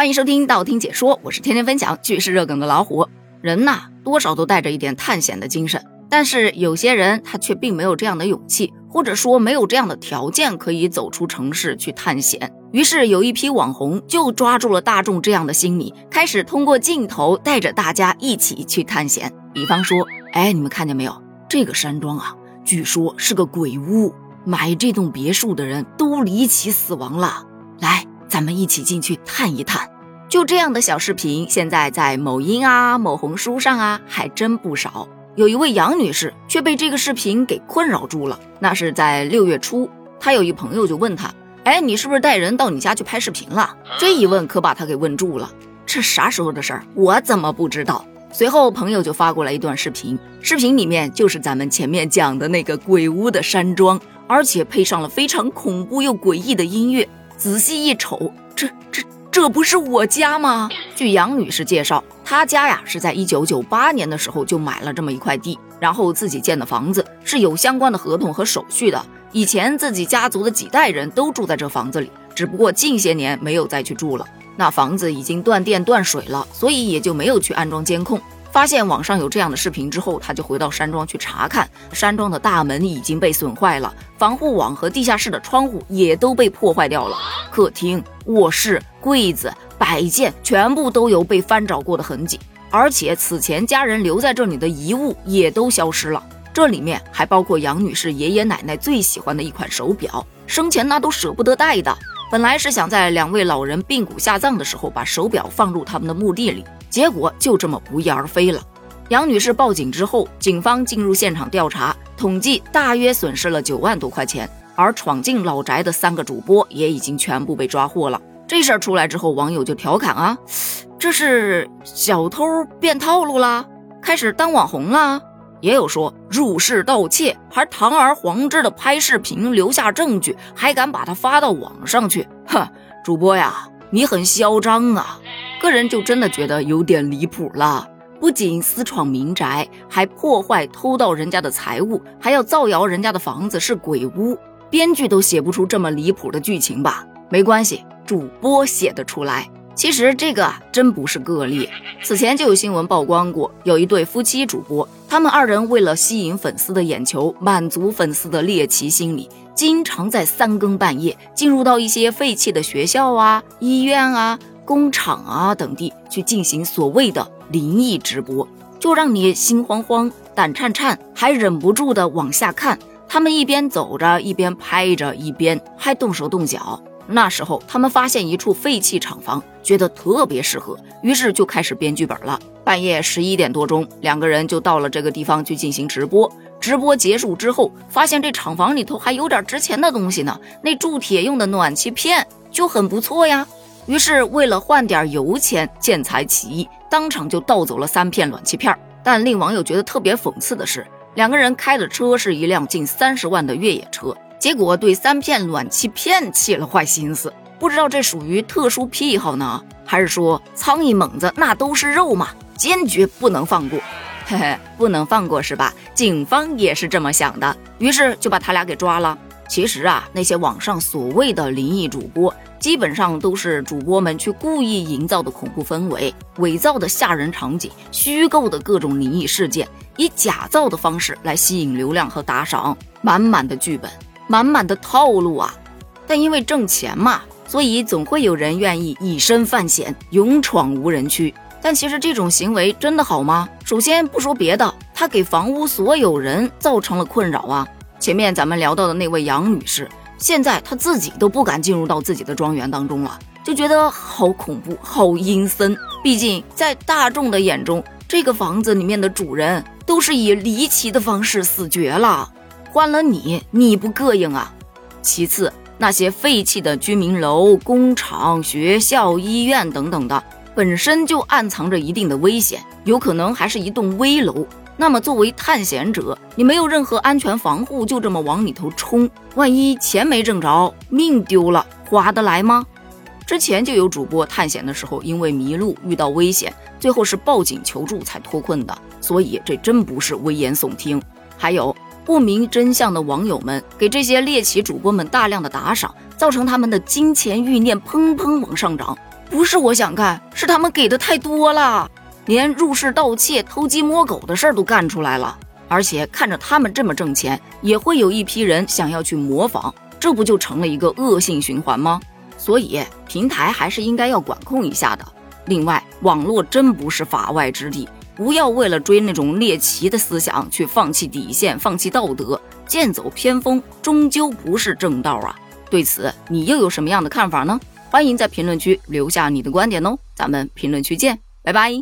欢迎收听道听解说，我是天天分享趣事热梗的老虎。人呐，多少都带着一点探险的精神，但是有些人他却并没有这样的勇气，或者说没有这样的条件可以走出城市去探险。于是有一批网红就抓住了大众这样的心理，开始通过镜头带着大家一起去探险。比方说，哎，你们看见没有？这个山庄啊，据说是个鬼屋，买这栋别墅的人都离奇死亡了。咱们一起进去探一探。就这样的小视频，现在在某音啊、某红书上啊，还真不少。有一位杨女士却被这个视频给困扰住了。那是在六月初，她有一朋友就问她：“哎，你是不是带人到你家去拍视频了？”这一问可把她给问住了。这啥时候的事儿？我怎么不知道？随后朋友就发过来一段视频，视频里面就是咱们前面讲的那个鬼屋的山庄，而且配上了非常恐怖又诡异的音乐。仔细一瞅，这这。这不是我家吗？据杨女士介绍，她家呀是在一九九八年的时候就买了这么一块地，然后自己建的房子，是有相关的合同和手续的。以前自己家族的几代人都住在这房子里，只不过近些年没有再去住了。那房子已经断电断水了，所以也就没有去安装监控。发现网上有这样的视频之后，他就回到山庄去查看。山庄的大门已经被损坏了，防护网和地下室的窗户也都被破坏掉了。客厅、卧室、柜子、摆件全部都有被翻找过的痕迹，而且此前家人留在这里的遗物也都消失了。这里面还包括杨女士爷爷奶奶最喜欢的一款手表，生前那都舍不得戴的。本来是想在两位老人病骨下葬的时候，把手表放入他们的墓地里。结果就这么不翼而飞了。杨女士报警之后，警方进入现场调查，统计大约损失了九万多块钱。而闯进老宅的三个主播也已经全部被抓获了。这事儿出来之后，网友就调侃啊，这是小偷变套路啦，开始当网红啦。也有说入室盗窃，还堂而皇之的拍视频留下证据，还敢把它发到网上去，哼，主播呀，你很嚣张啊。个人就真的觉得有点离谱了，不仅私闯民宅，还破坏偷盗人家的财物，还要造谣人家的房子是鬼屋，编剧都写不出这么离谱的剧情吧？没关系，主播写得出来。其实这个，真不是个例，此前就有新闻曝光过，有一对夫妻主播，他们二人为了吸引粉丝的眼球，满足粉丝的猎奇心理，经常在三更半夜进入到一些废弃的学校啊、医院啊。工厂啊等地去进行所谓的灵异直播，就让你心慌慌、胆颤颤，还忍不住的往下看。他们一边走着，一边拍着，一边还动手动脚。那时候，他们发现一处废弃厂房，觉得特别适合，于是就开始编剧本了。半夜十一点多钟，两个人就到了这个地方去进行直播。直播结束之后，发现这厂房里头还有点值钱的东西呢，那铸铁用的暖气片就很不错呀。于是，为了换点油钱，见财起意，当场就盗走了三片暖气片。但令网友觉得特别讽刺的是，两个人开的车是一辆近三十万的越野车，结果对三片暖气片起了坏心思。不知道这属于特殊癖好呢，还是说苍蝇猛子那都是肉嘛？坚决不能放过，嘿嘿，不能放过是吧？警方也是这么想的，于是就把他俩给抓了。其实啊，那些网上所谓的灵异主播。基本上都是主播们去故意营造的恐怖氛围，伪造的吓人场景，虚构的各种灵异事件，以假造的方式来吸引流量和打赏，满满的剧本，满满的套路啊！但因为挣钱嘛，所以总会有人愿意以身犯险，勇闯无人区。但其实这种行为真的好吗？首先不说别的，他给房屋所有人造成了困扰啊！前面咱们聊到的那位杨女士。现在她自己都不敢进入到自己的庄园当中了，就觉得好恐怖、好阴森。毕竟在大众的眼中，这个房子里面的主人都是以离奇的方式死绝了。换了你，你不膈应啊？其次，那些废弃的居民楼、工厂、学校、医院等等的，本身就暗藏着一定的危险，有可能还是一栋危楼。那么，作为探险者，你没有任何安全防护，就这么往里头冲，万一钱没挣着，命丢了，划得来吗？之前就有主播探险的时候，因为迷路遇到危险，最后是报警求助才脱困的，所以这真不是危言耸听。还有不明真相的网友们给这些猎奇主播们大量的打赏，造成他们的金钱欲念砰砰往上涨。不是我想干，是他们给的太多了，连入室盗窃、偷鸡摸狗的事儿都干出来了。而且看着他们这么挣钱，也会有一批人想要去模仿，这不就成了一个恶性循环吗？所以平台还是应该要管控一下的。另外，网络真不是法外之地，不要为了追那种猎奇的思想去放弃底线、放弃道德，剑走偏锋，终究不是正道啊！对此，你又有什么样的看法呢？欢迎在评论区留下你的观点哦，咱们评论区见，拜拜。